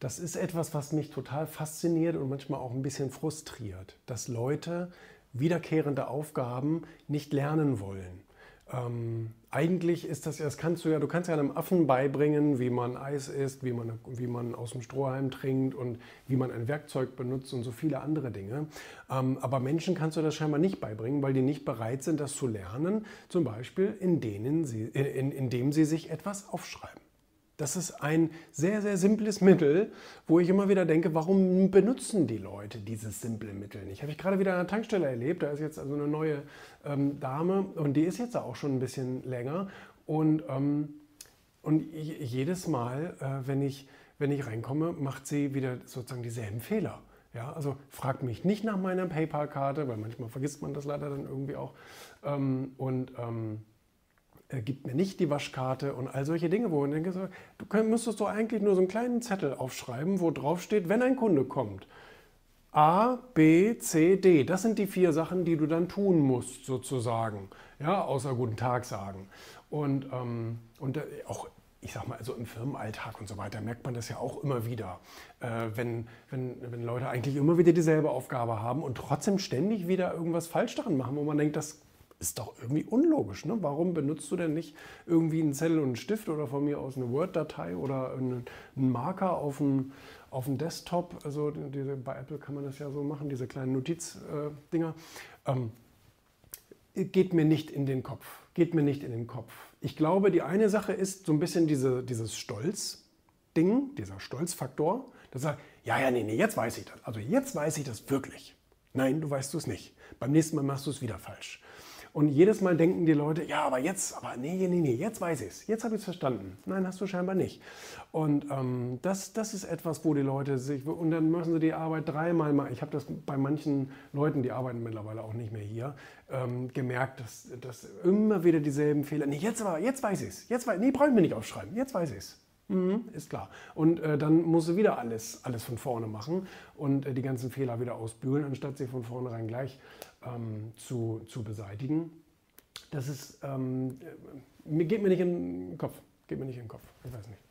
Das ist etwas, was mich total fasziniert und manchmal auch ein bisschen frustriert, dass Leute wiederkehrende Aufgaben nicht lernen wollen. Ähm, eigentlich ist das ja, das kannst du ja, du kannst ja einem Affen beibringen, wie man Eis isst, wie man, wie man aus dem Strohhalm trinkt und wie man ein Werkzeug benutzt und so viele andere Dinge. Ähm, aber Menschen kannst du das scheinbar nicht beibringen, weil die nicht bereit sind, das zu lernen, zum Beispiel in denen sie, in, indem sie sich etwas aufschreiben. Das ist ein sehr, sehr simples Mittel, wo ich immer wieder denke, warum benutzen die Leute dieses simple Mittel nicht? Habe ich gerade wieder an der Tankstelle erlebt, da ist jetzt also eine neue ähm, Dame und die ist jetzt auch schon ein bisschen länger und, ähm, und jedes Mal, äh, wenn, ich, wenn ich reinkomme, macht sie wieder sozusagen dieselben Fehler. Ja, also fragt mich nicht nach meiner PayPal-Karte, weil manchmal vergisst man das leider dann irgendwie auch. Ähm, und ähm, äh, gibt mir nicht die Waschkarte und all solche Dinge, wo ich denke, du müsstest doch eigentlich nur so einen kleinen Zettel aufschreiben, wo drauf steht, wenn ein Kunde kommt. A, B, C, D. Das sind die vier Sachen, die du dann tun musst, sozusagen. Ja, außer guten Tag sagen. Und, ähm, und äh, auch, ich sag mal, also im Firmenalltag und so weiter merkt man das ja auch immer wieder. Äh, wenn, wenn, wenn Leute eigentlich immer wieder dieselbe Aufgabe haben und trotzdem ständig wieder irgendwas falsch daran machen, wo man denkt, das ist doch irgendwie unlogisch. Ne? Warum benutzt du denn nicht irgendwie einen Zettel und einen Stift oder von mir aus eine Word-Datei oder einen, Marker auf dem, auf dem Desktop? Also diese, bei Apple kann man das ja so machen, diese kleinen Notizdinger. Äh, ähm, geht mir nicht in den Kopf. Geht mir nicht in den Kopf. Ich glaube, die eine Sache ist so ein bisschen diese, dieses Stolz-Ding, dieser Stolzfaktor. Das sagt, ja, ja, nee, nee, jetzt weiß ich das. Also jetzt weiß ich das wirklich. Nein, du weißt es nicht. Beim nächsten Mal machst du es wieder falsch. Und jedes Mal denken die Leute, ja, aber jetzt, aber nee, nee, nee, jetzt weiß ich es, jetzt habe ich es verstanden. Nein, hast du scheinbar nicht. Und ähm, das, das ist etwas, wo die Leute sich, und dann müssen sie die Arbeit dreimal machen. Ich habe das bei manchen Leuten, die arbeiten mittlerweile auch nicht mehr hier, ähm, gemerkt, dass, dass immer wieder dieselben Fehler, nee, jetzt aber, jetzt weiß ich es, jetzt weiß, nee, brauche ich mir nicht aufschreiben, jetzt weiß ich es. Mhm, ist klar. Und äh, dann muss sie wieder alles, alles von vorne machen und äh, die ganzen Fehler wieder ausbügeln, anstatt sie von vornherein gleich ähm, zu, zu beseitigen. Das ist, ähm, äh, geht mir nicht in den Kopf. Geht mir nicht in den Kopf. Ich weiß nicht.